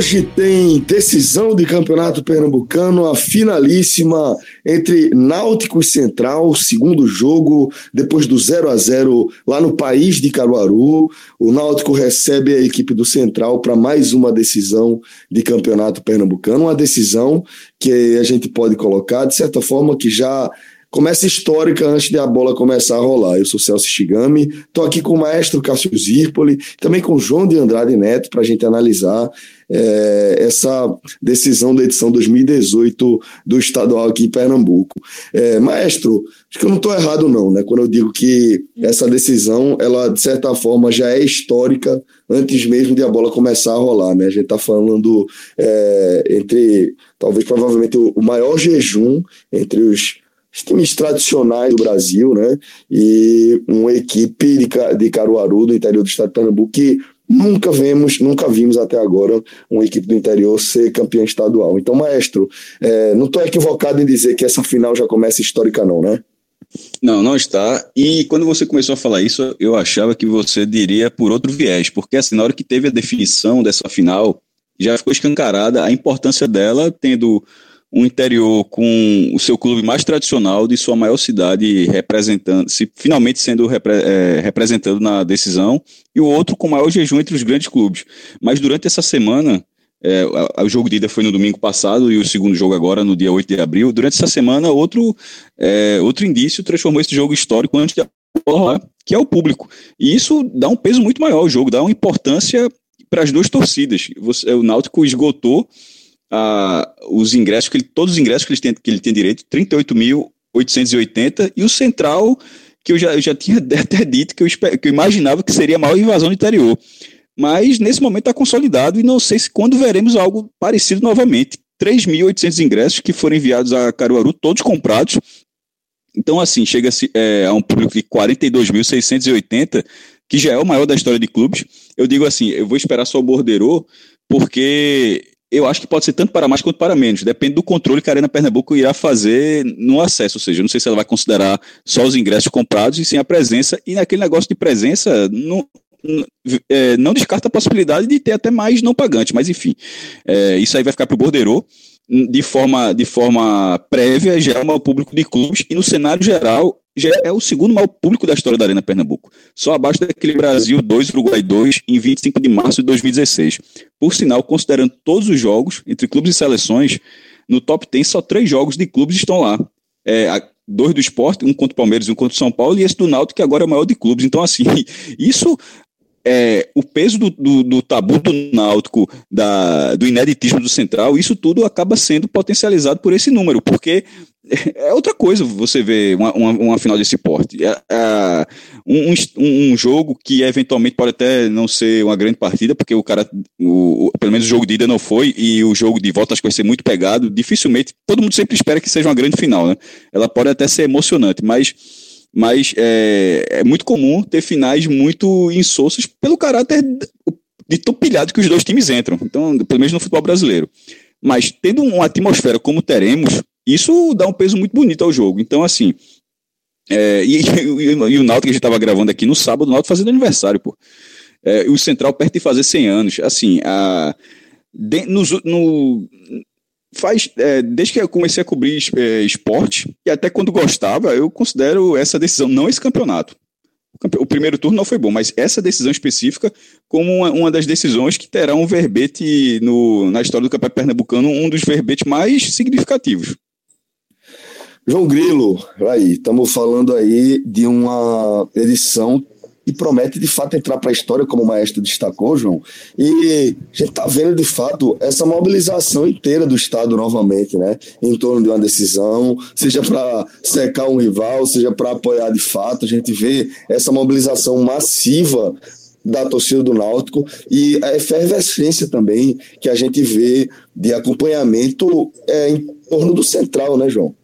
Hoje tem decisão de campeonato pernambucano, a finalíssima entre Náutico e Central, segundo jogo, depois do 0 a 0 lá no país de Caruaru. O Náutico recebe a equipe do Central para mais uma decisão de campeonato pernambucano, uma decisão que a gente pode colocar, de certa forma, que já começa histórica antes de a bola começar a rolar. Eu sou Celso Shigami, estou aqui com o maestro Cássio Zirpoli, também com o João de Andrade Neto, para a gente analisar é, essa decisão da edição 2018 do estadual aqui em Pernambuco. É, maestro, acho que eu não estou errado não, né? Quando eu digo que essa decisão, ela de certa forma já é histórica antes mesmo de a bola começar a rolar, né? A gente está falando é, entre, talvez provavelmente o maior jejum entre os os times tradicionais do Brasil, né? E uma equipe de, de Caruaru, do interior do estado de Pernambuco, que nunca vemos, nunca vimos até agora uma equipe do interior ser campeã estadual. Então, maestro, é, não estou equivocado em dizer que essa final já começa histórica, não, né? Não, não está. E quando você começou a falar isso, eu achava que você diria por outro viés, porque assim, na hora que teve a definição dessa final, já ficou escancarada a importância dela, tendo um interior com o seu clube mais tradicional de sua maior cidade representando, se finalmente sendo repre, é, representando na decisão, e o outro com maior jejum entre os grandes clubes. Mas durante essa semana, é, o jogo de ida foi no domingo passado e o segundo jogo agora no dia 8 de abril. Durante essa semana, outro, é, outro indício transformou esse jogo histórico antes de rolar, que é o público. E isso dá um peso muito maior ao jogo, dá uma importância para as duas torcidas. Você, o Náutico esgotou os ingressos, que ele, todos os ingressos que ele tem, que ele tem direito, 38.880, e o Central, que eu já, eu já tinha até dito que eu, que eu imaginava que seria a maior invasão do interior. Mas nesse momento está consolidado e não sei se quando veremos algo parecido novamente. 3.800 ingressos que foram enviados a Caruaru, todos comprados. Então, assim, chega é, a um público de 42.680, que já é o maior da história de clubes. Eu digo assim, eu vou esperar só o Bordeiro, porque eu acho que pode ser tanto para mais quanto para menos. Depende do controle que a Arena Pernambuco irá fazer no acesso. Ou seja, eu não sei se ela vai considerar só os ingressos comprados e sim a presença. E naquele negócio de presença, não, é, não descarta a possibilidade de ter até mais não pagante. Mas enfim, é, isso aí vai ficar para o Bordeiro. De forma, de forma prévia, já é o público de clubes. E no cenário geral, já é o segundo maior público da história da Arena Pernambuco, só abaixo daquele Brasil 2, Uruguai 2, em 25 de março de 2016. Por sinal, considerando todos os jogos, entre clubes e seleções, no top 10 só três jogos de clubes estão lá. É, dois do esporte, um contra o Palmeiras e um contra o São Paulo, e esse do Náutico, que agora é o maior de clubes. Então, assim, isso é, o peso do, do, do, tabu do náutico, da, do ineditismo do central, isso tudo acaba sendo potencializado por esse número, porque é outra coisa você ver uma, uma, uma final desse porte. É, é, um, um, jogo que eventualmente pode até não ser uma grande partida, porque o cara, o, pelo menos o jogo de ida não foi, e o jogo de volta acho que vai ser muito pegado. Dificilmente, todo mundo sempre espera que seja uma grande final, né? Ela pode até ser emocionante, mas mas é, é muito comum ter finais muito insossas pelo caráter de topilhado que os dois times entram. Então, pelo menos no futebol brasileiro. Mas tendo uma atmosfera como teremos, isso dá um peso muito bonito ao jogo. Então, assim. É, e, e, e, o Náutico que a gente estava gravando aqui no sábado, o Náutico fazendo aniversário, pô. É, o Central perto de fazer 100 anos. Assim, a, de, no, no, faz é, desde que eu comecei a cobrir é, esporte e até quando gostava eu considero essa decisão não esse campeonato. O primeiro turno não foi bom mas essa decisão específica como uma, uma das decisões que terá um verbete no, na história do campeonato pernambucano um dos verbetes mais significativos. João Grilo aí estamos falando aí de uma edição e promete de fato entrar para a história, como o maestro destacou, João. E a gente está vendo de fato essa mobilização inteira do Estado novamente, né? Em torno de uma decisão, seja para secar um rival, seja para apoiar de fato. A gente vê essa mobilização massiva da torcida do Náutico e a efervescência também que a gente vê de acompanhamento é, em torno do central, né, João?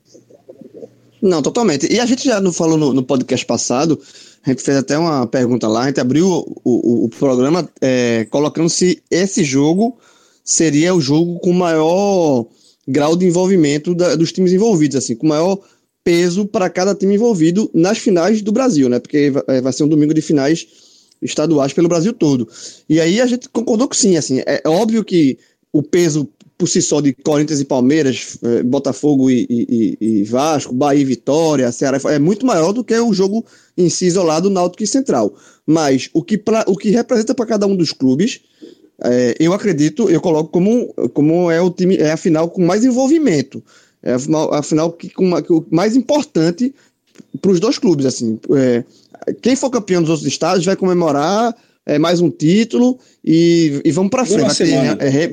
Não, totalmente. E a gente já não falou no, no podcast passado a gente fez até uma pergunta lá, a gente abriu o, o, o programa é, colocando se esse jogo seria o jogo com maior grau de envolvimento da, dos times envolvidos, assim, com maior peso para cada time envolvido nas finais do Brasil, né? Porque vai, é, vai ser um domingo de finais estaduais pelo Brasil todo. E aí a gente concordou que sim, assim, é óbvio que o peso por si só de Corinthians e Palmeiras, eh, Botafogo e, e, e, Vasco, Bahia e Vitória, Ceará, é muito maior do que o jogo em si isolado Náutico e Central. Mas o que, pra, o que representa para cada um dos clubes, é, eu acredito, eu coloco como, como é o time, é a final com mais envolvimento. É a final, a final que, com uma, que o mais importante para os dois clubes. assim é, Quem for campeão dos outros estados vai comemorar é, mais um título e, e vamos para frente. Ter, é,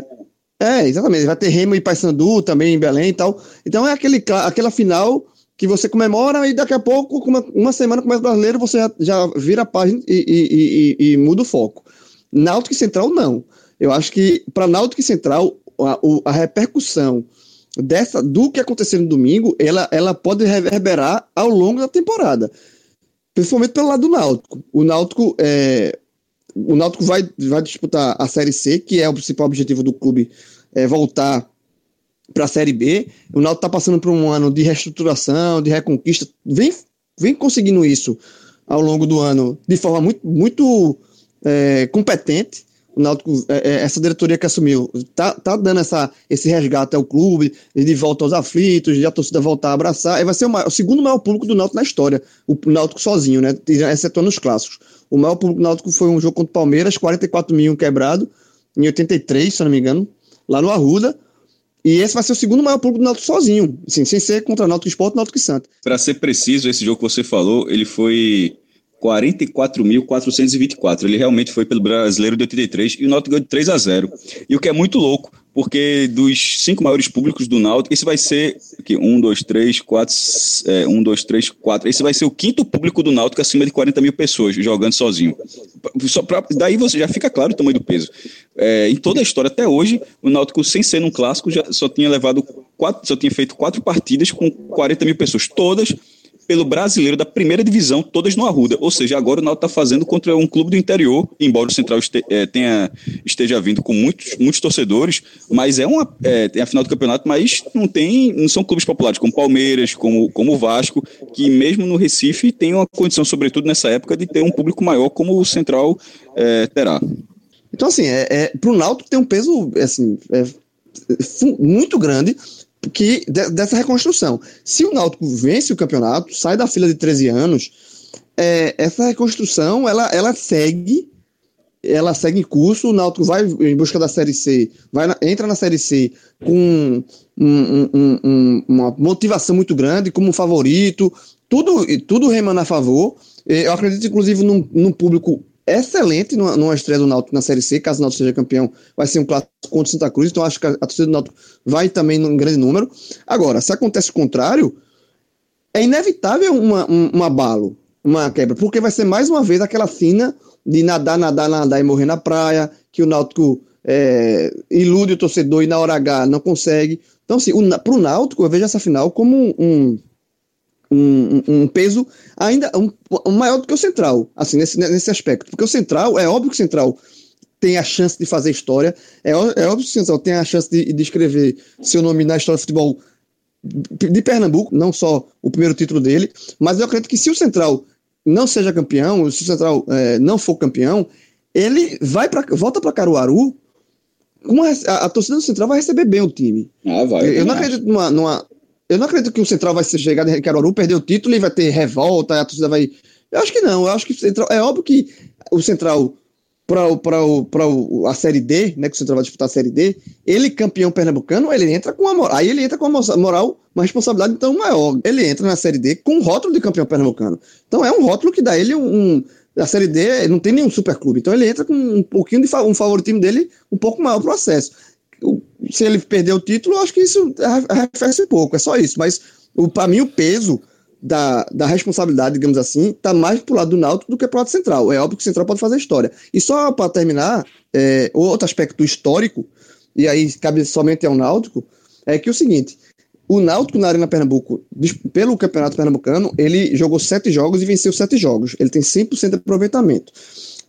exatamente. Vai ter Remo e Paysandu também em Belém e tal. Então é aquele, aquela final que você comemora e daqui a pouco, uma, uma semana começa o brasileiro, você já, já vira a página e, e, e, e, muda o foco. Náutico e Central, não. Eu acho que para Náutico e Central, a, a, repercussão dessa do que aconteceu no domingo, ela, ela pode reverberar ao longo da temporada. Principalmente pelo lado do Náutico. O Náutico, é, o Náutico vai, vai disputar a Série C, que é o principal objetivo do clube é, voltar para a Série B. O Náutico está passando por um ano de reestruturação, de reconquista, vem, vem conseguindo isso ao longo do ano de forma muito, muito é, competente. O Náutico, é, é essa diretoria que assumiu, tá, tá dando essa, esse resgate ao clube, de volta aos aflitos, de a torcida voltar a abraçar. E vai ser o, maior, o segundo maior público do Náutico na história, o Náutico sozinho, né? Excetuando os clássicos. O maior público do Náutico foi um jogo contra o Palmeiras, 44 mil quebrado, em 83, se eu não me engano lá no Arruda. E esse vai ser o segundo maior público do Náutico sozinho, assim, sem ser contra Náutico Esporte e Náutico Santos. Para ser preciso, esse jogo que você falou, ele foi 44.424. Ele realmente foi pelo Brasileiro de 83 e o Náutico ganhou de 3 a 0. E o que é muito louco, porque dos cinco maiores públicos do Náutico, esse vai ser aqui, um, dois, três, quatro, é, um, dois, três, quatro. Esse vai ser o quinto público do Náutico acima de 40 mil pessoas jogando sozinho. Só pra, daí você já fica claro o tamanho do peso. É, em toda a história até hoje, o Náutico, sem ser num clássico, já só tinha levado quatro, só tinha feito quatro partidas com 40 mil pessoas, todas pelo brasileiro da primeira divisão, todas no Arruda. Ou seja, agora o Náutico está fazendo contra um clube do interior, embora o Central este, é, tenha, esteja vindo com muitos, muitos torcedores, mas é uma é, tem a final do campeonato, mas não tem, não são clubes populares como Palmeiras, como, como Vasco, que mesmo no Recife tem uma condição, sobretudo nessa época, de ter um público maior como o Central é, terá. Então, assim, é, é, para o Náutico tem um peso assim, é, muito grande, que dessa reconstrução. Se o Náutico vence o campeonato, sai da fila de 13 anos, é, essa reconstrução ela, ela segue ela segue em curso, o Náutico vai em busca da Série C, vai na, entra na Série C com um, um, um, uma motivação muito grande, como favorito, tudo, tudo remando a favor. Eu acredito, inclusive, num, num público excelente numa, numa estreia do Náutico na Série C, caso o Náutico seja campeão, vai ser um clássico contra o Santa Cruz, então acho que a, a torcida do Náutico vai também num grande número. Agora, se acontece o contrário, é inevitável uma, um, um abalo, uma quebra, porque vai ser mais uma vez aquela fina de nadar, nadar, nadar e morrer na praia, que o Náutico é, ilude o torcedor e na hora H não consegue. Então, assim, para o Náutico, eu vejo essa final como um um, um, peso ainda um, um, maior do que o Central, assim, nesse, nesse aspecto. Porque o Central, é óbvio que o Central tem a chance de fazer história, é, é óbvio que o Central tem a chance de, de escrever seu nome na história do futebol de Pernambuco, não só o primeiro título dele, mas eu acredito que se o Central não seja campeão, se o Central é, não for campeão, ele vai pra, volta para Caruaru com a, a, a, torcida do Central vai receber bem o time. Ah, vai. Eu, eu não acredito numa, numa, eu não acredito que o Central vai chegar em Caruaru, perder o título e vai ter revolta, a torcida vai. Eu acho que não. Eu acho que o Central. É óbvio que o Central, para a Série D, né? Que o Central vai disputar a Série D, ele campeão pernambucano, ele entra com a moral. Aí ele entra com uma moral, uma responsabilidade então maior. Ele entra na Série D com o rótulo de campeão pernambucano. Então é um rótulo que dá ele um. um a Série D não tem nenhum superclube. Então ele entra com um pouquinho de um favoritismo dele um pouco maior para o acesso se ele perder o título, eu acho que isso arrefece pouco, é só isso. Mas para mim o peso da, da responsabilidade, digamos assim, está mais pro lado do Náutico do que pro lado central. É óbvio que o central pode fazer história. E só para terminar, é, outro aspecto histórico, e aí cabe somente ao Náutico, é que o seguinte, o Náutico na Arena Pernambuco, pelo Campeonato Pernambucano, ele jogou sete jogos e venceu sete jogos. Ele tem 100% de aproveitamento.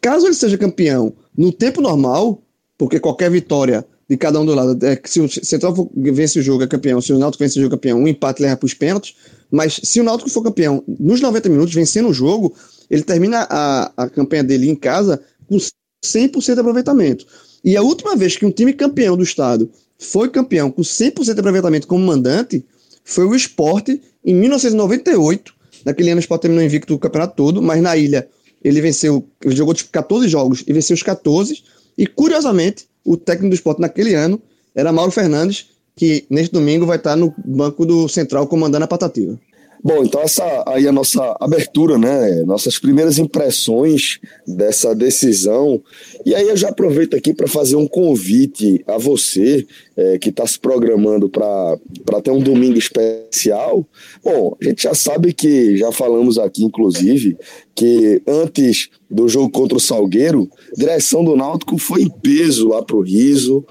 Caso ele seja campeão no tempo normal, porque qualquer vitória de cada um do lado. É se o Central vence o jogo, é campeão. Se o Náutico vence o jogo, é campeão. Um empate leva para os pênaltis. Mas se o Náutico for campeão nos 90 minutos, vencendo o jogo, ele termina a, a campanha dele em casa com 100% de aproveitamento. E a última vez que um time campeão do estado foi campeão com 100% de aproveitamento como mandante foi o esporte em 1998. Naquele ano o esporte terminou invicto o campeonato todo, mas na ilha ele venceu, ele jogou tipo 14 jogos e venceu os 14. E curiosamente, o técnico do esporte naquele ano era Mauro Fernandes, que neste domingo vai estar no banco do Central comandando a Patativa. Bom, então essa aí é a nossa abertura, né? Nossas primeiras impressões dessa decisão. E aí eu já aproveito aqui para fazer um convite a você é, que está se programando para ter um domingo especial. Bom, a gente já sabe que, já falamos aqui, inclusive, que antes do jogo contra o Salgueiro, direção do Náutico foi em peso lá para o Riso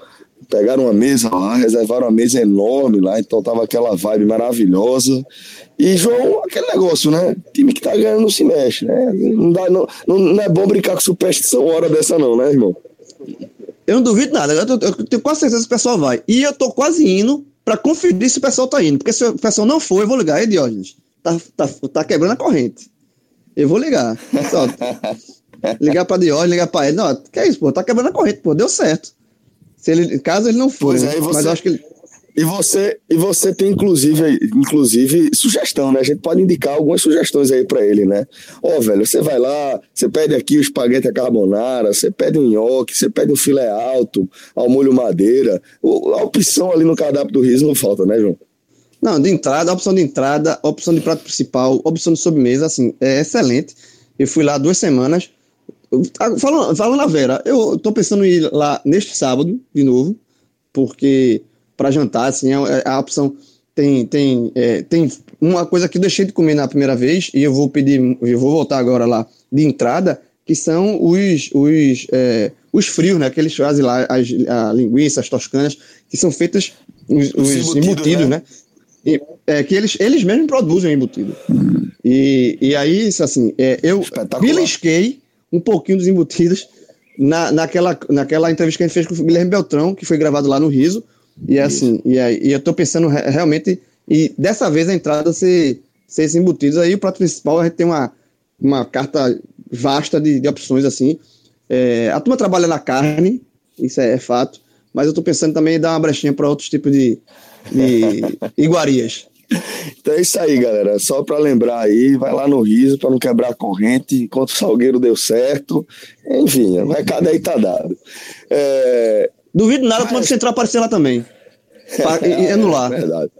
pegaram uma mesa lá, reservaram uma mesa enorme lá, então tava aquela vibe maravilhosa. E João, aquele negócio, né? Time que tá ganhando não se mexe, né? Não, dá, não, não, é bom brincar com superstição hora dessa, não, né, irmão? Eu não duvido nada, eu, tô, eu tenho quase certeza que o pessoal vai. E eu tô quase indo para conferir se o pessoal tá indo, porque se o pessoal não for, eu vou ligar. Aí, Diógenes, tá, tá, tá quebrando a corrente. Eu vou ligar. Só, ligar pra Diógenes, ligar pra ele. Não, que é isso, pô? Tá quebrando a corrente, pô, deu certo. Se ele, caso ele não for, né? é, você, mas acho que ele... E você, e você tem inclusive, inclusive sugestão, né? A gente pode indicar algumas sugestões aí para ele, né? Ó, oh, velho, você vai lá, você pede aqui o espaguete a carbonara, você pede um nhoque, você pede um filé alto, ao molho madeira. A opção ali no cardápio do riso não falta, né, João? Não, de entrada, opção de entrada, opção de prato principal, opção de sobremesa, assim, é excelente. Eu fui lá duas semanas, Falando, falando a Vera, eu tô pensando em ir lá neste sábado, de novo, porque para jantar, assim, é, é a opção. Tem, tem, é, tem uma coisa que eu deixei de comer na primeira vez, e eu vou pedir, eu vou voltar agora lá de entrada, que são os, os, é, os frios, né? Que eles fazem lá, as a linguiça, as toscanas, que são feitas, os, os embutidos, né? né? E, é, que eles, eles mesmos produzem embutido. E, e aí, isso assim, é, eu belisquei um pouquinho dos embutidos na, naquela, naquela entrevista que a gente fez com o Guilherme Beltrão, que foi gravado lá no Riso. E é assim, e, aí, e eu tô pensando realmente, e dessa vez a entrada ser, ser esses embutidos. Aí o prato principal a gente tem uma, uma carta vasta de, de opções assim. É, a turma trabalha na carne, isso é, é, fato, mas eu tô pensando também em dar uma brechinha para outros tipos de, de iguarias. Então é isso aí, galera. Só para lembrar aí, vai lá no riso para não quebrar a corrente. Enquanto o Salgueiro deu certo, enfim, o recado aí tá dado. É... Duvido nada quando você entrar aparecer lá também. e anular. É verdade.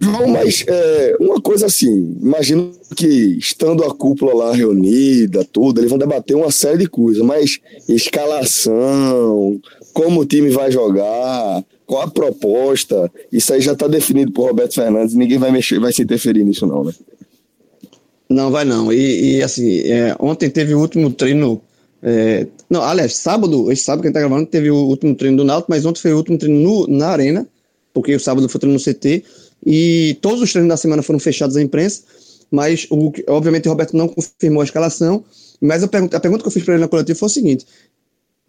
João, mas é, uma coisa assim, imagino que estando a cúpula lá reunida, tudo, eles vão debater uma série de coisas, mas escalação, como o time vai jogar, qual a proposta, isso aí já está definido por Roberto Fernandes, ninguém vai mexer, vai se interferir nisso não, né? Não, vai não. E, e assim, é, ontem teve o último treino. É, não, aliás, sábado, esse sábado que a gente tá gravando, teve o último treino do Náutico, mas ontem foi o último treino no, na Arena, porque o sábado foi treino no CT, e todos os treinos da semana foram fechados à imprensa, mas o, obviamente o Roberto não confirmou a escalação, mas a pergunta, a pergunta que eu fiz para ele na coletiva foi o seguinte: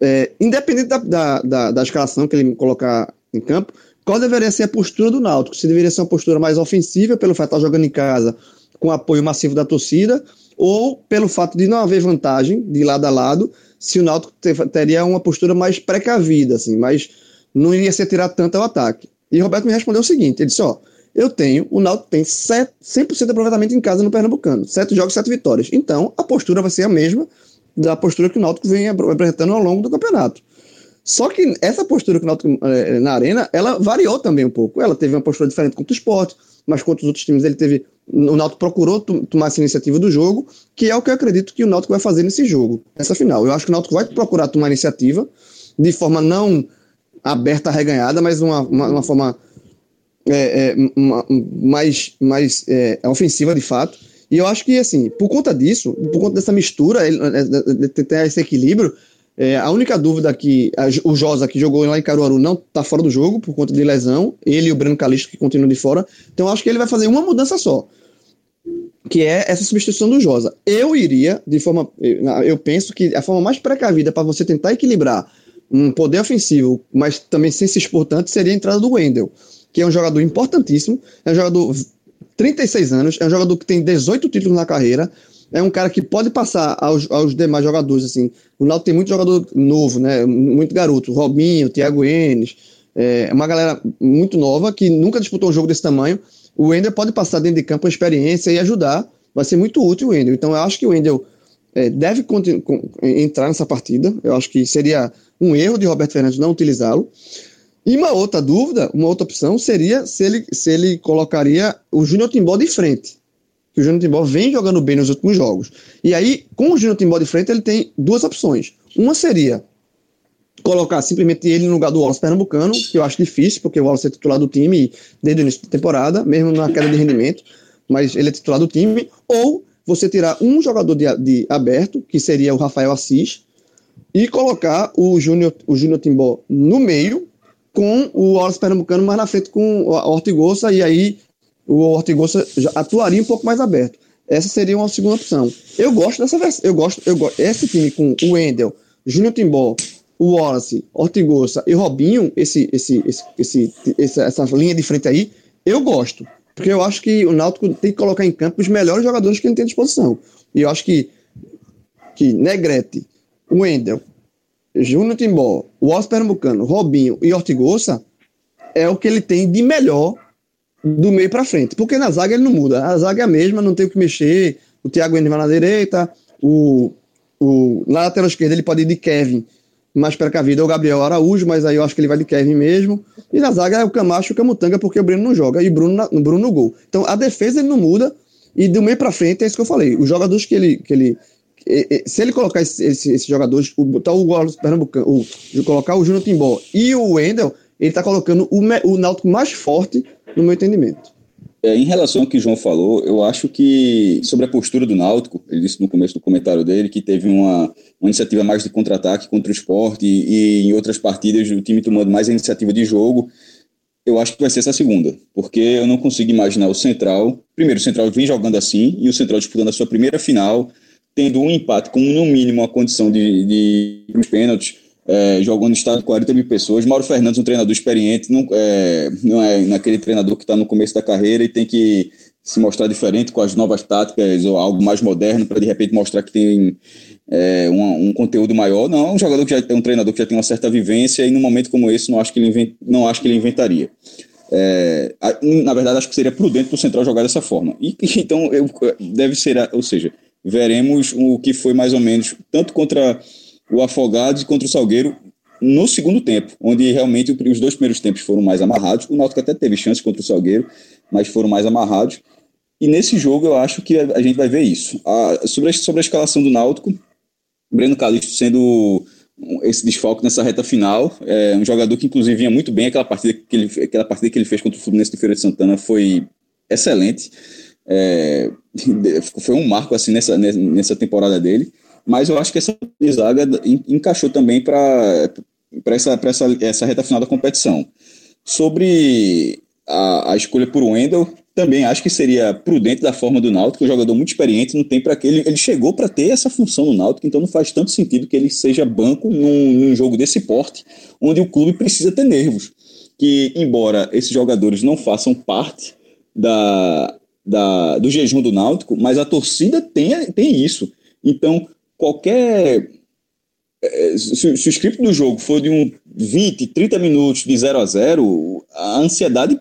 é, independente da, da, da, da, escalação que ele colocar em campo, qual deveria ser a postura do Náutico? Se deveria ser uma postura mais ofensiva, pelo fato de estar jogando em casa com apoio massivo da torcida, ou pelo fato de não haver vantagem de lado a lado, se o Náutico teria uma postura mais precavida, assim, mas não iria ser tirar tanto ao ataque. E Roberto me respondeu o seguinte: ele disse, ó, eu tenho, o Náutico tem 100% de aproveitamento em casa no Pernambucano, sete jogos, sete vitórias. Então, a postura vai ser a mesma da postura que o Náutico vem apresentando ao longo do campeonato. Só que essa postura que o Náutico é, na arena, ela variou também um pouco. Ela teve uma postura diferente contra o esporte, mas contra os outros times ele teve. O Náutico procurou tomar essa iniciativa do jogo, que é o que eu acredito que o Náutico vai fazer nesse jogo, nessa final. Eu acho que o Náutico vai procurar tomar iniciativa de forma não aberta, reganhada, mas uma, uma, uma forma é, é, uma, mais, mais é, ofensiva de fato. E eu acho que, assim, por conta disso, por conta dessa mistura, ele, de ter esse equilíbrio, é, a única dúvida que a, o Josa, que jogou lá em Caruaru, não está fora do jogo por conta de lesão. Ele e o Breno Calixto, que continuam de fora. Então, acho que ele vai fazer uma mudança só, que é essa substituição do Josa. Eu iria, de forma. Eu penso que a forma mais precavida para você tentar equilibrar um poder ofensivo, mas também sem se expor tanto, seria a entrada do Wendel, que é um jogador importantíssimo, é um jogador 36 anos, é um jogador que tem 18 títulos na carreira, é um cara que pode passar aos, aos demais jogadores, assim. O Náutico tem muito jogador novo, né? Muito garoto. Robinho, Thiago Enes, é uma galera muito nova que nunca disputou um jogo desse tamanho. O Wendel pode passar dentro de campo a experiência e ajudar. Vai ser muito útil o Wendel. Então eu acho que o Wendel é, deve entrar nessa partida. Eu acho que seria um erro de Roberto Fernandes não utilizá-lo. E uma outra dúvida, uma outra opção seria se ele, se ele colocaria o Júnior Timbó de frente. Que o Júnior Timbó vem jogando bem nos últimos jogos. E aí, com o Júnior Timbó de frente, ele tem duas opções. Uma seria colocar simplesmente ele no lugar do Wallace Pernambucano, que eu acho difícil, porque o Wallace é titular do time desde o início da temporada, mesmo na queda de rendimento, mas ele é titular do time, ou você tirar um jogador de, de aberto, que seria o Rafael Assis, e colocar o Júnior o Júnior Timbó no meio, com o Wallace Pernambucano mais na frente com a Ortigosa, e aí o Ortigosa atuaria um pouco mais aberto. Essa seria uma segunda opção. Eu gosto dessa versão. Eu gosto, eu gosto. Esse time com o Wendel, Júnior Timbó, o Wallace, Ortigosa e Robinho, esse, esse, esse, esse, essa, essa linha de frente aí, eu gosto. Porque eu acho que o Náutico tem que colocar em campo os melhores jogadores que ele tem à disposição. E eu acho que, que Negrete, Wendel, Júnior Timbó, Wallace Pernambucano, Robinho e Ortigosa é o que ele tem de melhor do meio para frente. Porque na zaga ele não muda. A zaga é a mesma, não tem o que mexer. O Thiago Enes vai na direita, o, o, na lateral esquerda ele pode ir de Kevin mais precavido é o Gabriel Araújo, mas aí eu acho que ele vai de Kevin mesmo. E na zaga é o Camacho e o Camutanga, porque o Bruno não joga, e o Bruno, na, Bruno no gol. Então a defesa ele não muda, e do meio para frente é isso que eu falei. Os jogadores que ele. Que ele se ele colocar esses esse, jogadores, botar o Wallace Pernambucano, o, colocar o Júnior Timbó e o Wendel, ele tá colocando o, o Náutico mais forte no meu entendimento. É, em relação ao que o João falou, eu acho que sobre a postura do Náutico, ele disse no começo do comentário dele que teve uma, uma iniciativa mais de contra-ataque contra o esporte e, e, em outras partidas o time tomando mais a iniciativa de jogo. Eu acho que vai ser essa segunda, porque eu não consigo imaginar o Central. Primeiro, o Central vem jogando assim e o Central disputando a sua primeira final, tendo um empate com no mínimo a condição de, de, de pênaltis é, jogou no estado de 40 mil pessoas. Mauro Fernandes, um treinador experiente, não é, não é naquele treinador que está no começo da carreira e tem que se mostrar diferente com as novas táticas ou algo mais moderno para de repente mostrar que tem é, um, um, conteúdo maior. Não, um jogador que já é um treinador que já tem uma certa vivência e num momento como esse não acho que ele, invent, não acho que ele inventaria. É, na verdade, acho que seria prudente para o Central jogar dessa forma. E, então, eu, deve ser, ou seja, veremos o que foi mais ou menos, tanto contra o Afogados contra o Salgueiro no segundo tempo, onde realmente os dois primeiros tempos foram mais amarrados. O Náutico até teve chance contra o Salgueiro, mas foram mais amarrados. E nesse jogo eu acho que a gente vai ver isso. A, sobre, a, sobre a escalação do Náutico, Breno Calixto sendo esse desfalque nessa reta final, é um jogador que inclusive vinha muito bem, aquela partida que ele, aquela partida que ele fez contra o Fluminense de Feira de Santana foi excelente. É, foi um marco assim nessa, nessa temporada dele mas eu acho que essa zaga encaixou também para essa, essa, essa reta final da competição. Sobre a, a escolha por Wendel, também acho que seria prudente da forma do Náutico, um jogador muito experiente, não tem para que ele, ele chegou para ter essa função no Náutico, então não faz tanto sentido que ele seja banco num, num jogo desse porte, onde o clube precisa ter nervos. Que embora esses jogadores não façam parte da, da, do jejum do Náutico, mas a torcida tem, tem isso. Então, qualquer. É, se, se, o script do jogo for de um 20, 30 minutos de 0 a 0 a ansiedade,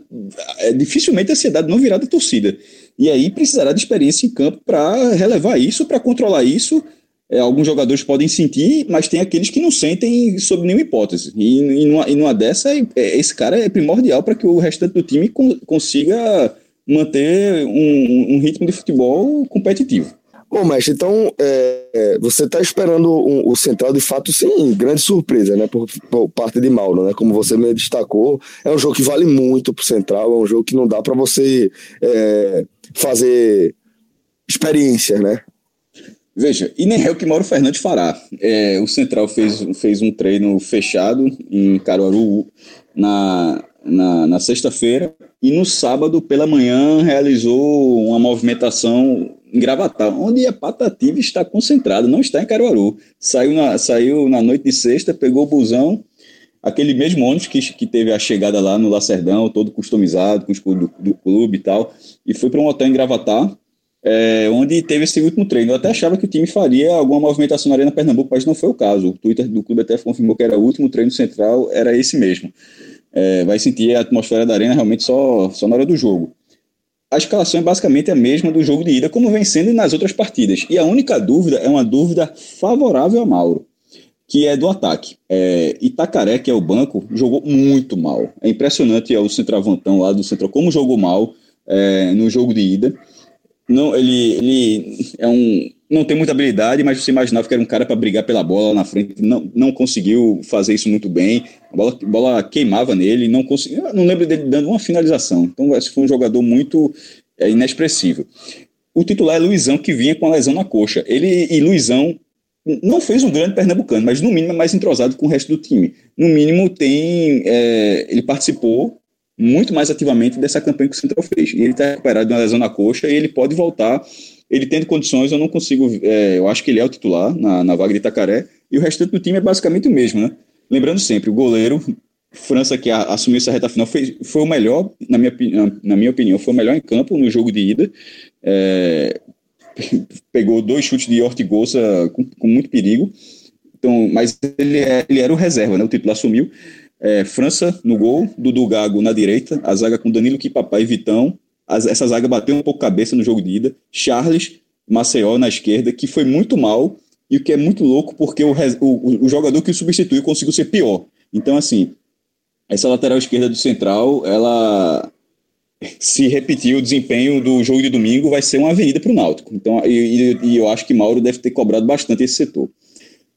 é, dificilmente a ansiedade não virá da torcida. E aí precisará de experiência em campo para relevar isso, para controlar isso. É, alguns jogadores podem sentir, mas tem aqueles que não sentem sob nenhuma hipótese. E, e, numa, e numa dessa, é, esse cara é primordial para que o restante do time consiga manter um, um ritmo de futebol competitivo. Bom, mestre, então é, você está esperando o, o, Central de fato sim, grande surpresa, né? Por, por, parte de Mauro, né? Como você me destacou, é um jogo que vale muito para o Central, é um jogo que não dá para você é, fazer experiência, né? Veja, e nem é o que Mauro Fernandes fará. É, o Central fez, fez um treino fechado em Caruaru na, na, na sexta-feira e no sábado pela manhã realizou uma movimentação em Gravatar, onde a Patativa está concentrada, não está em Caruaru. Saiu na, saiu na noite de sexta, pegou o busão, aquele mesmo ônibus que, que teve a chegada lá no Lacerdão, todo customizado, com o escudo do, do clube e tal, e fui para um hotel em Gravatar, é, onde teve esse último treino. Eu até achava que o time faria alguma movimentação na Arena Pernambuco, mas não foi o caso. O Twitter do clube até confirmou que era o último treino central, era esse mesmo. É, vai sentir a atmosfera da Arena realmente só, só na hora do jogo. A escalação é basicamente a mesma do jogo de ida, como vem sendo nas outras partidas. E a única dúvida é uma dúvida favorável a Mauro que é do ataque. É, Itacaré, que é o banco, jogou muito mal. É impressionante é o centroavantão lá do centro, como jogou mal é, no jogo de ida. Não, ele, ele é um, não tem muita habilidade, mas você imaginava que era um cara para brigar pela bola na frente. Não, não conseguiu fazer isso muito bem. A bola, a bola queimava nele, não conseguiu. Não lembro dele dando uma finalização. Então, esse foi um jogador muito é, inexpressivo. O titular é Luizão, que vinha com a lesão na coxa. Ele e Luizão não fez um grande pernambucano, mas no mínimo é mais entrosado com o resto do time. No mínimo tem, é, ele participou muito mais ativamente dessa campanha que o Central fez. E ele está recuperado de uma lesão na coxa e ele pode voltar. Ele tendo condições, eu não consigo. É, eu acho que ele é o titular na, na vaga de Itacaré. E o restante do time é basicamente o mesmo, né? Lembrando sempre, o goleiro, França, que assumiu essa reta final, foi, foi o melhor, na minha, na minha opinião, foi o melhor em campo no jogo de ida. É, pegou dois chutes de Ortigosa com, com, muito perigo. Então, mas ele, é, ele era o reserva, né? O título assumiu. É, França no gol, Dudu Gago na direita, a zaga com Danilo Papai e Vitão. Essa zaga bateu um pouco cabeça no jogo de ida. Charles, Maceió na esquerda, que foi muito mal, e o que é muito louco, porque o, o, o jogador que o substituiu conseguiu ser pior. Então, assim, essa lateral esquerda do Central, ela se repetir o desempenho do jogo de domingo, vai ser uma avenida para o Náutico. Então, e, e, eu acho que Mauro deve ter cobrado bastante esse setor.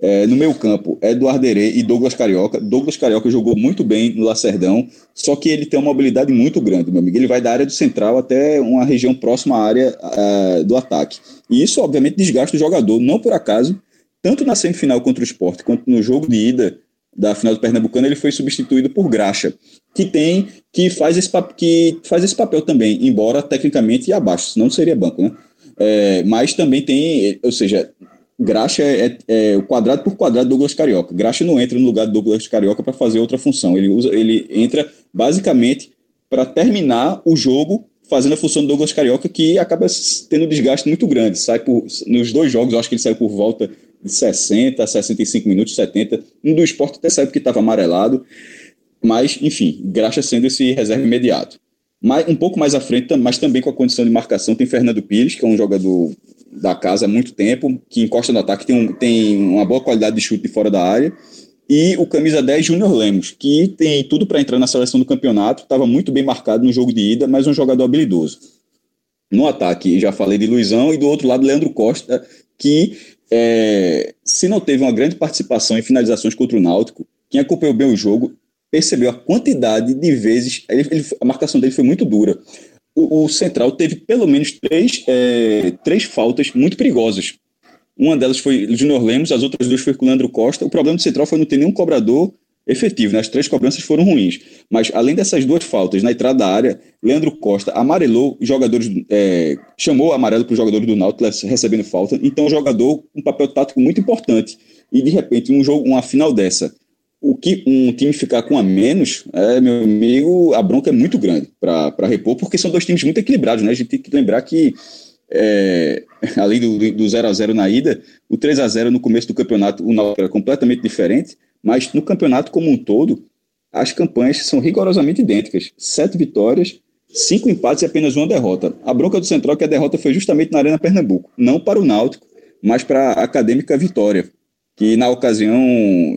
É, no meu campo, Eduardo Herê e Douglas Carioca. Douglas Carioca jogou muito bem no Lacerdão, só que ele tem uma mobilidade muito grande, meu amigo. Ele vai da área do central até uma região próxima à área uh, do ataque. E isso, obviamente, desgasta o jogador. Não por acaso, tanto na semifinal contra o esporte, quanto no jogo de ida da final do Pernambucano, ele foi substituído por Graxa, que tem que faz esse, que faz esse papel também, embora tecnicamente abaixo, senão seria banco, né? É, mas também tem, ou seja, Graxa é, é, o quadrado por quadrado do Douglas Carioca. Graxa não entra no lugar do Douglas Carioca para fazer outra função. Ele usa, ele entra basicamente para terminar o jogo fazendo a função do Douglas Carioca, que acaba tendo um desgaste muito grande. Sai por, nos dois jogos, eu acho que ele saiu por volta de 60, 65 minutos, 70. Um do esporte até saiu porque estava amarelado. Mas, enfim, Graxa sendo esse reserva imediato. Mas, um pouco mais à frente, mas também com a condição de marcação, tem Fernando Pires, que é um jogador da casa há muito tempo, que encosta no ataque, tem, um, tem uma boa qualidade de chute de fora da área. E o camisa 10, Júnior Lemos, que tem tudo para entrar na seleção do campeonato, estava muito bem marcado no jogo de ida, mas um jogador habilidoso. No ataque, já falei de Luizão, e do outro lado, Leandro Costa, que é, se não teve uma grande participação em finalizações contra o Náutico, quem acompanhou bem o jogo percebeu a quantidade de vezes. Ele, ele, a marcação dele foi muito dura. O, o Central teve pelo menos três, é, três faltas muito perigosas. Uma delas foi Junior Lemos, as outras duas foi com o Leandro Costa. O problema do Central foi não ter nenhum cobrador efetivo, né? as três cobranças foram ruins. Mas além dessas duas faltas na entrada da área, Leandro Costa amarelou jogadores, é, chamou amarelo para os jogadores do Nautilus recebendo falta. Então, o jogador um papel tático muito importante. E de repente, um jogo, uma final dessa, o que um time ficar com a menos, é, meu amigo, a bronca é muito grande para repor, porque são dois times muito equilibrados, né? A gente tem que lembrar que, é, além do, do 0 a 0 na ida, o 3 a 0 no começo do campeonato, o Náutico era completamente diferente, mas no campeonato como um todo, as campanhas são rigorosamente idênticas. Sete vitórias, cinco empates e apenas uma derrota. A bronca do Central é que a derrota foi justamente na Arena Pernambuco, não para o Náutico, mas para a Acadêmica Vitória, que na ocasião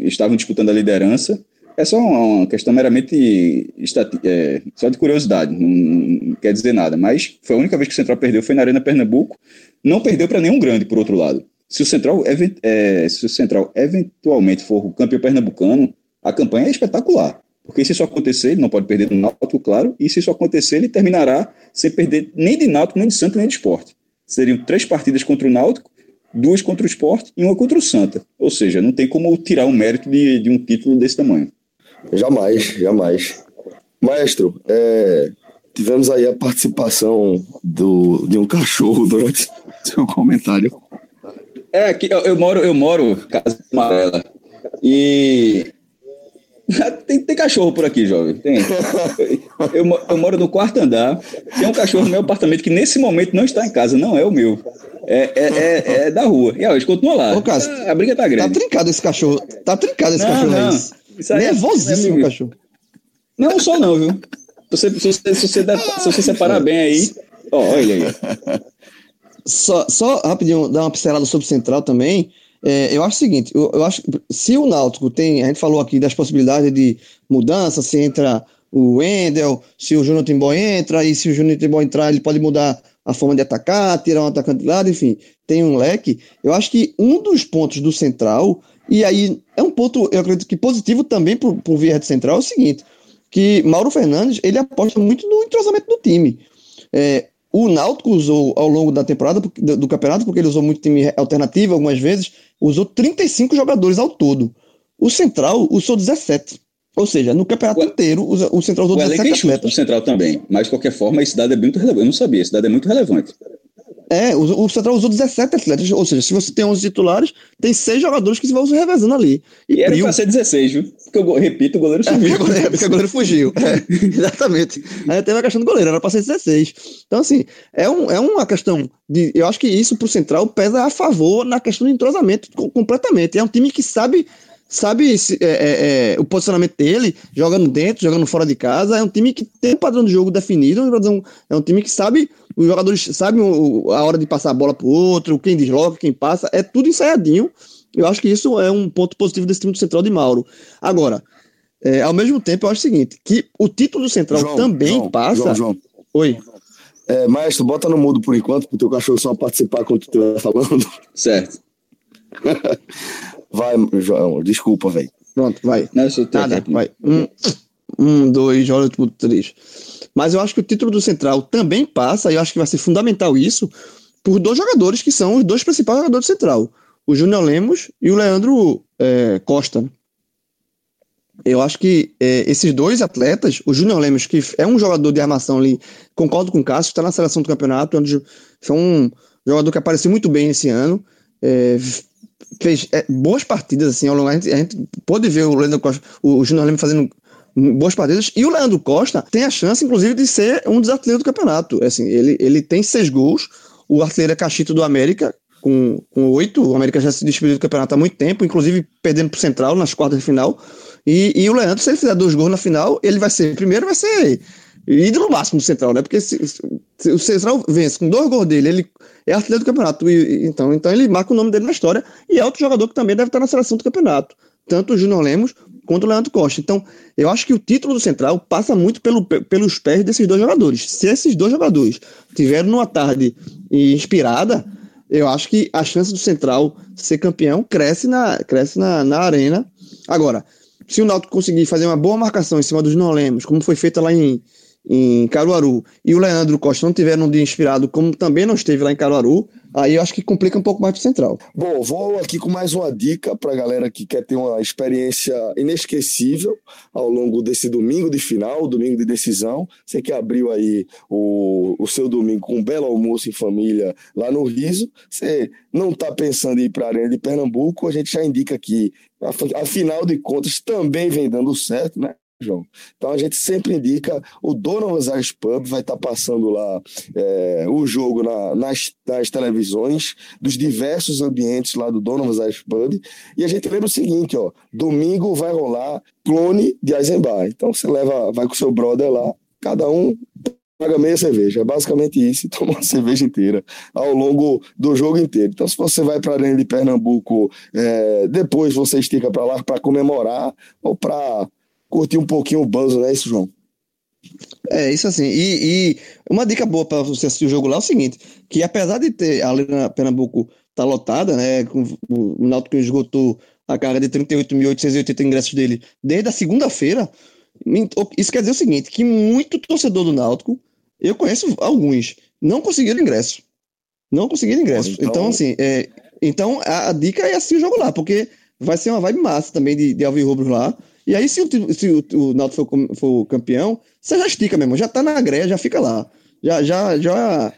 estavam disputando a liderança. É só uma questão meramente é, só de curiosidade, não, não, quer dizer nada. Mas foi a única vez que o Central perdeu, foi na Arena Pernambuco. Não perdeu para nenhum grande, por outro lado. Se o Central, é, se o Central eventualmente for o campeão pernambucano, a campanha é espetacular. Porque se isso acontecer, ele não pode perder do Náutico, claro, e se isso acontecer, ele terminará sem perder nem de Náutico, nem de Santos, nem de Esporte. Seriam três partidas contra o Náutico duas contra o esporte e uma contra o Santa. Ou seja, não tem como tirar o mérito de, de um título desse tamanho. Jamais, jamais. Maestro, é, tivemos aí a participação do, de um cachorro durante seu comentário. É, que eu, eu moro, eu moro casa amarela. E Tem, tem cachorro por aqui, jovem. Tem. Eu, eu, eu, moro no quarto andar. Tem um cachorro no meu apartamento que nesse momento não está em casa, não é o meu. É, é, é, é da rua. E hoje continua lá. Ô, Cássio, a, a briga tá grande. Tá trincado esse cachorro. Tá trincado esse não, cachorro não. Isso aí é Nervosíssimo o cachorro. Não, só não, viu? Se você, se você, se você, se você separar bem aí. Ó, olha aí. Só, só rapidinho, dar uma pincelada sobre o Central também. É, eu acho o seguinte, eu, eu, acho se o Náutico tem, a gente falou aqui das possibilidades de mudança, se entra o Wendel, se o Júnior Timbó entra, e se o Júnior Timbó entrar, ele pode mudar a forma de atacar, tirar um atacante de lado, enfim, tem um leque. Eu acho que um dos pontos do Central, e aí é um ponto, eu acredito que positivo também por, por via de Central, é o seguinte, que Mauro Fernandes, ele aposta muito no entrosamento do time. É, o Náutico usou ao longo da temporada do, do, campeonato, porque ele usou muito time alternativo algumas vezes, usou 35 jogadores ao todo. O Central usou 17. Ou seja, no campeonato o, inteiro, o, o Central usou o 17 atletas. O Central também, mas de qualquer forma, esse dado é muito relevante. Eu não sabia, esse dado é muito relevante. É, o, o Central usou 17 atletas, ou seja, se você tem 11 titulares, tem 6 jogadores que vão se revezando ali. E, e era Prio... pra ser 16, viu? Porque eu repito, o goleiro sumiu. É, porque, porque o goleiro fugiu. É, exatamente. Aí teve a questão do goleiro, era pra ser 16. Então, assim, é, um, é uma questão de. Eu acho que isso pro Central pesa a favor na questão de entrosamento completamente. É um time que sabe sabe se, é, é, é, o posicionamento dele, jogando dentro, jogando fora de casa. É um time que tem um padrão de jogo definido, é um time que sabe, os jogadores sabem a hora de passar a bola para o outro, quem desloca, quem passa, é tudo ensaiadinho. Eu acho que isso é um ponto positivo desse time do Central de Mauro. Agora, é, ao mesmo tempo, eu acho o seguinte: que o título do Central João, também João, passa. João, João. Oi. É, maestro, bota no mudo por enquanto, para o teu cachorro só participar quando tu estiver falando. Certo. Vai, João, desculpa, velho. Pronto, vai. Não, Nada, vai. Um, um, dois, olha tudo, três. Mas eu acho que o título do Central também passa, e eu acho que vai ser fundamental isso, por dois jogadores que são os dois principais jogadores do Central. O Júnior Lemos e o Leandro é, Costa. Eu acho que é, esses dois atletas, o Júnior Lemos, que é um jogador de armação ali, concordo com o Cássio, está na seleção do campeonato, foi um jogador que apareceu muito bem esse ano, é, fez é, boas partidas assim ao longo. A gente, a gente ver o Leandro Costa, o, o Júnior fazendo boas partidas. E o Leandro Costa tem a chance, inclusive, de ser um dos artilheiros do campeonato. Assim, ele, ele tem seis gols. O artilheiro é Cachito do América, com, com oito. O América já se despediu do campeonato há muito tempo, inclusive perdendo para o Central nas quartas de final. E, e o Leandro, se ele fizer dois gols na final, ele vai ser, primeiro, vai ser ídolo máximo do Central, né? Porque se, se, o Central vence com dois gols dele, ele é artilheiro do campeonato. E, então, então ele marca o nome dele na história e é outro jogador que também deve estar na seleção do campeonato. Tanto o Júnior Lemos quanto o Leandro Costa. Então, eu acho que o título do Central passa muito pelo, pelos pés desses dois jogadores. Se esses dois jogadores tiveram numa tarde inspirada, eu acho que a chance do Central ser campeão cresce na, cresce na, na arena. Agora, se o Náutico conseguir fazer uma boa marcação em cima dos Júnior Lemos, como foi feita lá em, em Caruaru e o Leandro Costa não tiver um dia inspirado, como também não esteve lá em Caruaru, aí eu acho que complica um pouco mais pro Central. Bom, vou aqui com mais uma dica para galera que quer ter uma experiência inesquecível ao longo desse domingo de final, domingo de decisão. Você que abriu aí o, o seu domingo com um belo almoço em família lá no Riso, você não está pensando em ir para a Arena de Pernambuco, a gente já indica aqui afinal de contas também vem dando certo, né? João. Então a gente sempre indica o Donovan's Ice Pub, vai estar tá passando lá é, o jogo na, nas, nas, televisões dos diversos ambientes lá do Donovan's Ice Pub. E a gente lembra o seguinte, ó, domingo vai rolar clone de Eisenbar. Então você leva, vai com seu brother lá, cada um paga meia cerveja. É basicamente isso, toma uma cerveja inteira ao longo do jogo inteiro. Então, se você vai para a Arena de Pernambuco, é, depois você estica para lá para comemorar ou para curtir um pouquinho o buzz, né, isso, João? É, isso assim. E, e uma dica boa para você assistir o jogo lá é o seguinte: que apesar de ter a Arena Pernambuco tá lotada, né? Com, o Náutico esgotou a carga de 38.880 ingressos dele desde a segunda-feira. Isso quer dizer o seguinte: que muito torcedor do Náutico, eu conheço alguns, não conseguiram ingresso. Não conseguiram ingresso. Então, então assim, é, então a, a, dica é assistir o jogo lá, porque vai ser uma vibe massa também de, de Alvin Rubros lá. E aí, se o, se o, o Náutico for, for, campeão, você já estica mesmo, já tá na greia, já fica lá. Já, já, já,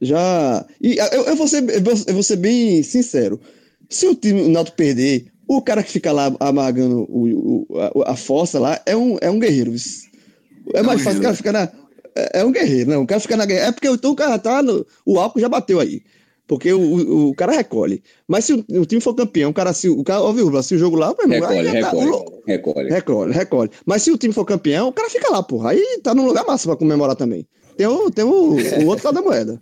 já. E eu, eu, vou ser, eu vou ser bem sincero. Se o time o Náutico perder, O cara que fica lá amagando o, o, a, a fossa lá é um, é um guerreiro. É mais fácil o cara ficar na. É, é, um guerreiro, não. O cara fica na guerra. É porque então o cara tá. No, o álcool já bateu aí. Porque o, o, cara recolhe. Mas se o, o, time for campeão, o cara, se o cara, se o jogo lá, meu irmão, recolhe, recolhe, tá, recolhe, recolhe. Recolhe, Mas se o time for campeão, o cara fica lá, porra. Aí tá num lugar massa pra comemorar também. Tem o, tem o, o outro lado da moeda.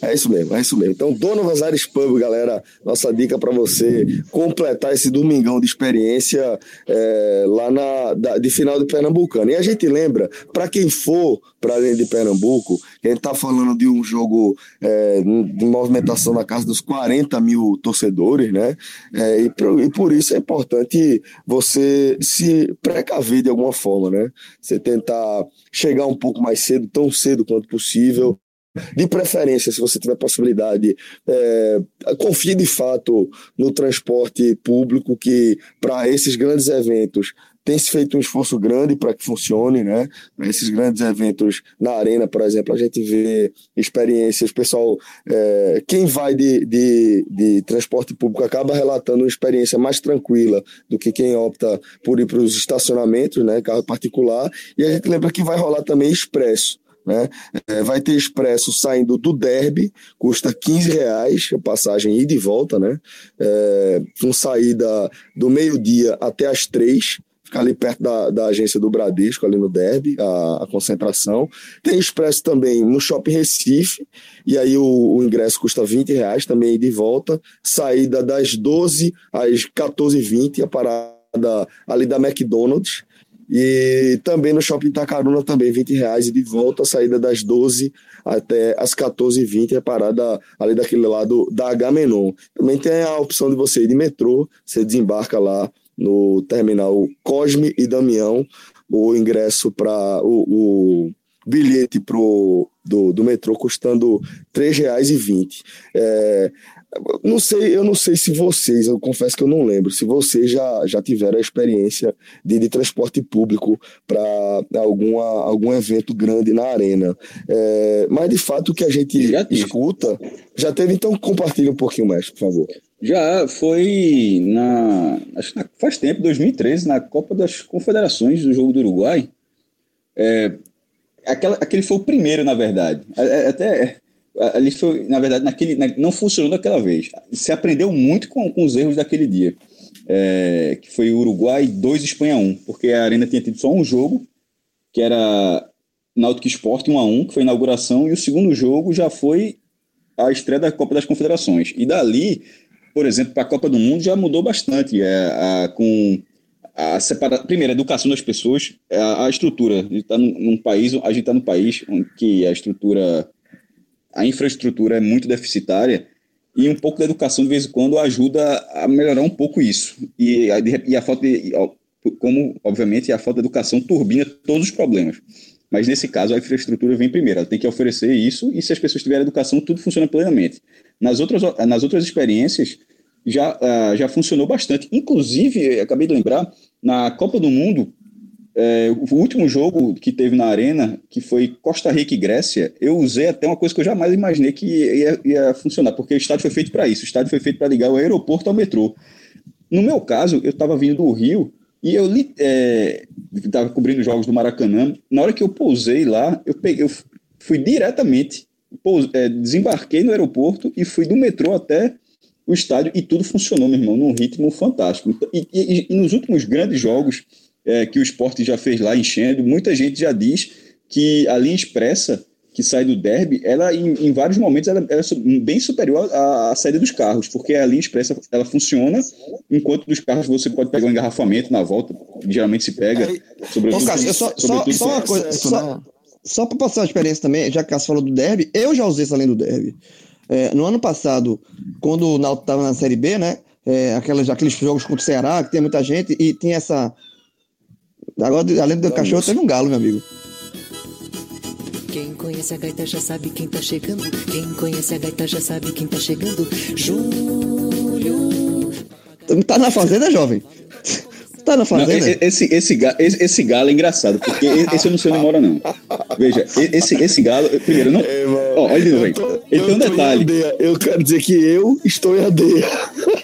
É isso mesmo, é isso mesmo. Então, Dono Vazares Pub, galera, nossa dica para você completar esse domingão de experiência é, lá na da, de final de Pernambucano. E a gente lembra, para quem for para além de Pernambuco, a gente tá falando de um jogo é, de movimentação na casa dos 40 mil torcedores, né? É, e, por, e por isso é importante você se precaver de alguma forma, né? Você tentar chegar um pouco mais cedo, tão cedo quanto possível, de preferência, se você tiver possibilidade, é, confie de fato no transporte público, que para esses grandes eventos tem se feito um esforço grande para que funcione, né? Esses grandes eventos na arena, por exemplo, a gente vê experiências, pessoal, é, quem vai de, de, de, transporte público acaba relatando uma experiência mais tranquila do que quem opta por ir para os estacionamentos, né? Carro particular. E a gente lembra que vai rolar também expresso. Né? É, vai ter expresso saindo do Derby, custa 15 reais a passagem ida e volta, né? É, com saída do meio-dia até as três, fica ali perto da, da agência do Bradesco, ali no Derby, a, a concentração. Tem expresso também no Shopping Recife, e aí o, o ingresso custa 20 reais, também ida e volta, saída das 12 às 14h20, a parada ali da McDonald's. E também no Shopping Itacaruna, também 20 reais e de volta, saída das 12 até as 14h20, é parada ali daquele lado da Agamenon. Também tem a opção de você ir de metrô, você desembarca lá no terminal Cosme e Damião, o ingresso para o, o bilhete pro, do, do metrô custando R$ 3,20. É, não sei, eu não sei se vocês, eu confesso que eu não lembro, se vocês já, já tiveram a experiência de, de transporte público para alguma algum evento grande na arena. É, mas de fato o que a gente já escuta, já teve, então compartilhe um pouquinho mais, por favor. Já foi na. Acho que faz tempo, 2013, na Copa das Confederações do Jogo do Uruguai. É, aquela, aquele foi o primeiro, na verdade. É, é, até ali foi, na verdade, naquele, não funcionou daquela vez. Se aprendeu muito com, com os erros daquele dia, é, que foi Uruguai 2, Espanha 1, porque a Arena tinha tido só um jogo, que era Náutico Esporte 1 a 1 que foi a inauguração, e o segundo jogo já foi a estreia da Copa das Confederações. E dali, por exemplo, para a Copa do Mundo já mudou bastante, é, a, com a separa... primeiro, a educação das pessoas, a, a estrutura. A gente está num, num, país, a gente está num país que a estrutura a infraestrutura é muito deficitária e um pouco da educação de vez em quando ajuda a melhorar um pouco isso. E a, e a falta de, como obviamente a falta de educação turbina todos os problemas. Mas nesse caso a infraestrutura vem primeiro, ela tem que oferecer isso e se as pessoas tiverem educação tudo funciona plenamente. Nas outras nas outras experiências já uh, já funcionou bastante. Inclusive, acabei de lembrar, na Copa do Mundo é, o último jogo que teve na Arena, que foi Costa Rica e Grécia, eu usei até uma coisa que eu jamais imaginei que ia, ia funcionar, porque o estádio foi feito para isso. O estádio foi feito para ligar o aeroporto ao metrô. No meu caso, eu estava vindo do Rio e eu estava é, cobrindo jogos do Maracanã. Na hora que eu pousei lá, eu, peguei, eu fui diretamente, é, desembarquei no aeroporto e fui do metrô até o estádio e tudo funcionou, meu irmão, num ritmo fantástico. E, e, e nos últimos grandes jogos é, que o esporte já fez lá enchendo, muita gente já diz que a linha expressa que sai do derby, ela em, em vários momentos ela, ela, é bem superior à, à, saída dos carros, porque a linha expressa ela funciona, enquanto dos carros você pode pegar um engarrafamento na volta, geralmente se pega. Sobretudo, Cássio, só, só, só uma coisa, só, só para passar a experiência também, já que Cássio falou do derby, eu já usei essa linha do derby. É, no ano passado, quando o Náutico estava na Série B, né, é, aquelas, aqueles jogos contra o Ceará, que tem muita gente, e tem essa Agora, além do Vamos. cachorro, tem um galo, meu amigo. Quem conhece a gaita já sabe quem tá chegando. Quem conhece a gaita já sabe quem tá chegando. Júlio. Tá na fazenda, jovem? Tá na fazenda? Não, esse, esse, esse, esse, galo é engraçado, porque esse eu não sei onde mora, não. Veja, esse, esse galo, primeiro, não. É, olha de novo Ele tem um detalhe. Eu quero dizer que eu estou em aldeia.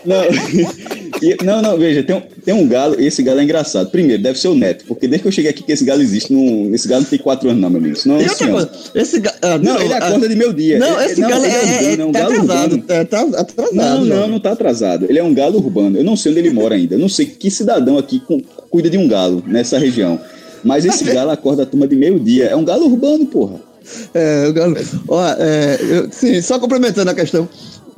Não. E, não, não, veja, tem um, tem um galo, esse galo é engraçado. Primeiro, deve ser o Neto, porque desde que eu cheguei aqui que esse galo existe, não, esse galo não tem quatro anos, não, meu amigo. Senão, outra coisa, esse ga- ah, Não, ele acorda de meu dia. Não, Ele- esse galo ele é, é, urbano, um tá galo atrasado. urbano. É, tá atrasado. Não, não, não tá atrasado. Ele é um galo urbano. Eu não sei onde ele mora ainda. Eu não sei que cidadão aqui cu- cuida de um galo nessa região. Mas esse galo acorda a turma de meio-dia. É um galo urbano, porra. É, o Galo. Ó, é, eu- sim, só complementando a questão,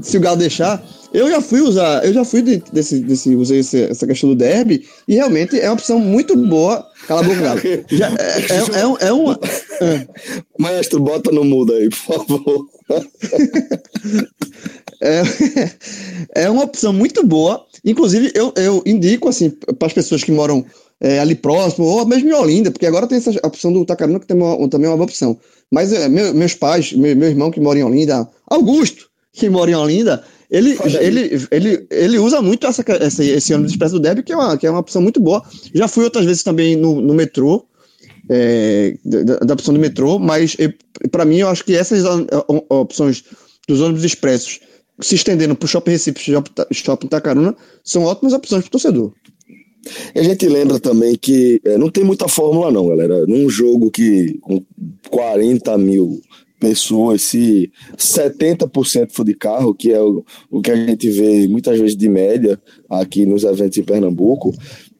se o Galo deixar, eu já fui usar, eu já fui de- desse, desse usei esse- essa questão do derby e realmente é uma opção muito boa. Cala a boca, Galo. Já, é, é, é, um- é uma. é. Maestro, bota no mudo aí, por favor. É, é uma opção muito boa. Inclusive, eu, eu indico assim para as pessoas que moram é, ali próximo, ou mesmo em Olinda, porque agora tem essa opção do Tacaruna, que tem uma- também é uma boa opção. Mas é, meu- meus pais, meu, meu irmão que mora em Olinda, Augusto, que mora em Olinda, ele, ele, ele, ele usa muito essa, essa, esse ônibus expresso do Deb, que é, uma, que é uma opção muito boa. Já fui outras vezes também no, no metrô, é, da, da opção do metrô, mas para mim eu acho que essas opções dos ônibus expressos se estendendo para o Shopping Recife e Shopping, Ta- Shopping Tacaruna são ótimas opções para o torcedor. A gente lembra também que é, não tem muita fórmula, não, galera. Num jogo que com 40 mil pessoas, se 70% for de carro, que é o, o que a gente vê muitas vezes de média aqui nos eventos em Pernambuco,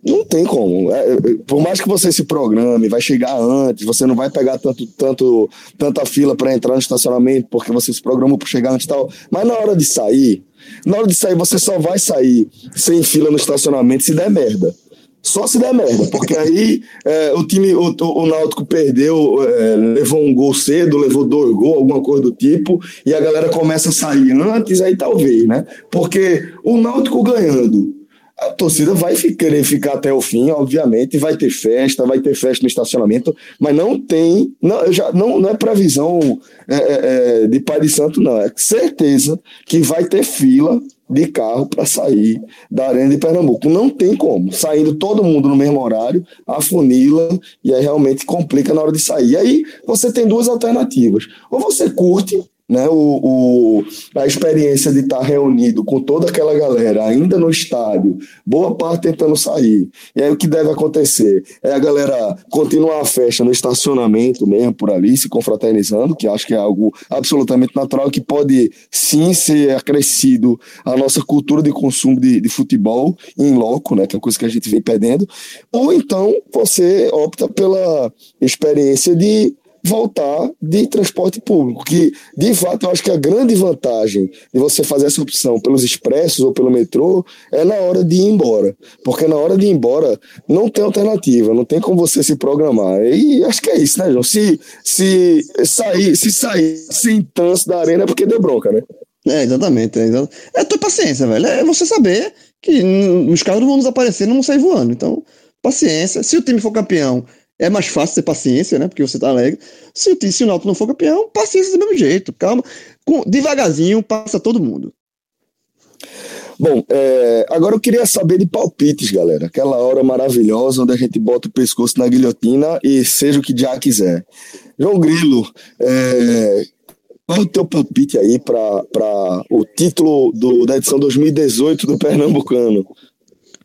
não tem como. É, é, por mais que você se programe, vai chegar antes, você não vai pegar tanto, tanto, tanta fila para entrar no estacionamento, porque você se programou para chegar antes e tal. Mas na hora de sair, na hora de sair, você só vai sair sem fila no estacionamento se der merda. Só se der merda, porque aí é, o time, o, o Náutico perdeu, é, levou um gol cedo, levou dois gols, alguma coisa do tipo, e a galera começa a sair antes, aí talvez, né? Porque o Náutico ganhando, a torcida vai querer ficar até o fim, obviamente, vai ter festa, vai ter festa no estacionamento, mas não tem, não, já, não, não é previsão é, é, é, de Pai de Santo, não, é certeza que vai ter fila de carro para sair da Arena de Pernambuco. Não tem como, saindo todo mundo no mesmo horário, afunila e aí realmente complica na hora de sair. E aí você tem duas alternativas, ou você curte né, o, o- a experiência de estar reunido com toda aquela galera ainda no estádio, boa parte tentando sair. E aí o que deve acontecer é a galera continuar a festa no estacionamento mesmo por ali, se confraternizando, que acho que é algo absolutamente natural que pode sim ser acrescido à nossa cultura de consumo de, de futebol em loco, né, que é coisa que a gente vem perdendo. Ou então você opta pela experiência de voltar de transporte público, que de fato eu acho que a grande vantagem de você fazer essa opção pelos expressos ou pelo metrô é na hora de ir embora, porque na hora de ir embora não tem alternativa, não tem como você se programar. E acho que é isso, né, João? Se, se sair, se sair sem trânsito da arena é porque deu bronca, né? É, exatamente. É, é tua paciência, velho. É você saber que os carros não vão desaparecer, não vão sair voando. Então, paciência. Se o time for campeão, é mais fácil ter paciência, né? Porque você tá alegre. Se se o Náutico não for campeão, paciência do mesmo jeito. Calma. Com, devagarzinho, passa todo mundo. Bom, é, agora eu queria saber de palpites, galera. Aquela hora maravilhosa onde a gente bota o pescoço na guilhotina e seja o que já quiser. João Grilo, é, qual é o teu palpite aí para o título do, da edição 2018 do Pernambucano?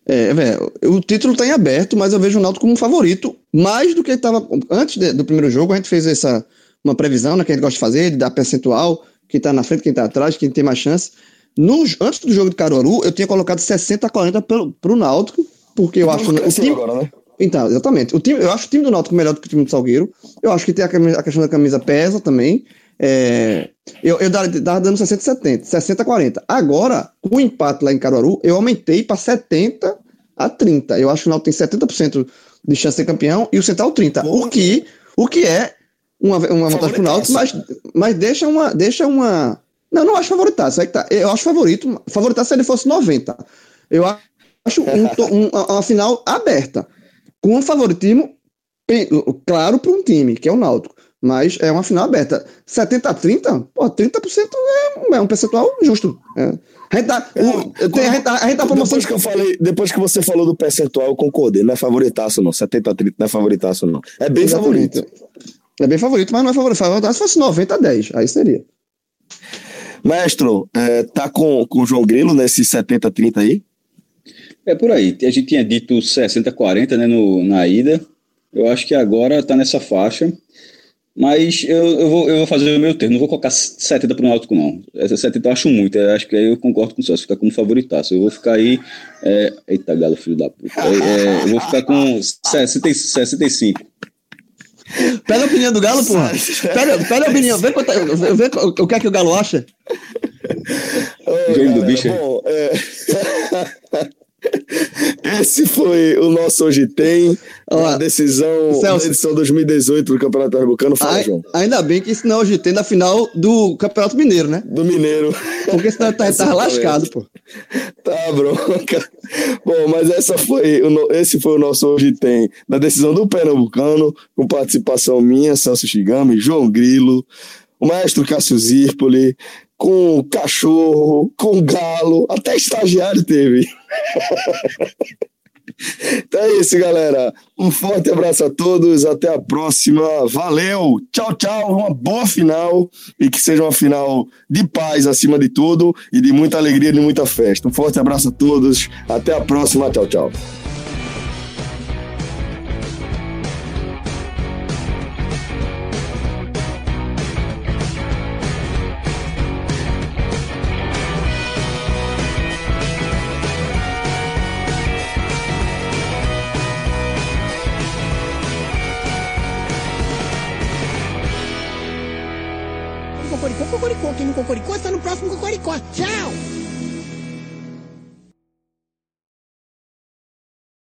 É, velho, o título tá em aberto, mas eu vejo o Náutico como um favorito, mais do que ele tava antes de- do primeiro jogo, a gente fez essa uma previsão, né, que a gente gosta de fazer, de dar percentual, quem tá na frente, quem tá atrás, quem tem mais chance. No, antes do jogo de Caruaru, eu tinha colocado 60 a 40 pro, pro Náutico, porque eu acho Estamos o crescendo time, agora, né? então, exatamente. O time, eu acho o time do Náutico melhor do que o time do Salgueiro. Eu acho que tem a, camisa- a questão da camisa pesa também. É, eu, eu dava dando 60 70, 60 a 40. Agora, com o empate lá em Caruaru, eu aumentei para 70 a 30. Eu acho que o Náutico tem 70% de chance de ser campeão e o Central 30. O que, o que é uma, uma vantagem pro Náutico, mas, mas deixa uma, deixa uma... Não, não acho favoritaço. Que tá. Eu acho favorito. Favoritaço se ele fosse 90. Eu acho um, um- uma final aberta com um favoritismo claro para um time, que é o Náutico. Mas é uma final aberta. 70 a 30, pô, 30% é, um- é um percentual justo. É. A gente tá, o- tem- a gente tá, a gente tá promoção Depois que eu falei, depois que você falou do percentual, eu concordei. Não é favoritaço, não. 70 a 30 não é favoritaço, não. É bem Exatamente. favorito. É bem favorito, mas não é favorito. Se fosse 90 a 10, aí seria. Maestro, é, tá com, com o João Grilo nesse 70 a 30 aí? É por aí. A gente tinha dito 60-40 né, no, na ida. Eu acho que agora está nessa faixa. Mas eu, eu, vou, eu vou fazer o meu termo. Não vou colocar 70 para o Náutico, não. Essa 70 eu acho muito. Eu acho que aí eu concordo com o Celso. Ficar como favoritaço. Eu vou ficar aí. É... Eita, galo, filho da puta. É, é, eu vou ficar com 60, 65. Pega a opinião do Galo, porra. Pega, pega a opinião. Vê, quanto, vê, vê o que é que o Galo acha. Jogo do bicho. Bom, é... Esse foi o nosso Hoje Tem, a decisão Celso, da edição 2018 do Campeonato Pernambucano. Fala, João. Ainda bem que isso não é Hoje Tem da final do Campeonato Mineiro, né? Do Mineiro. Porque senão tá, tá lascado, pô. Tá bronca. Bom, mas essa foi, esse foi o nosso Hoje Tem, da decisão do Pernambucano, com participação minha, Celso Chigami, João Grilo, o maestro Cássio Zirpoli, com cachorro, com galo, até estagiário teve. então é isso, galera. Um forte abraço a todos, até a próxima. Valeu, tchau, tchau. Uma boa final e que seja uma final de paz acima de tudo e de muita alegria, de muita festa. Um forte abraço a todos, até a próxima. Tchau, tchau.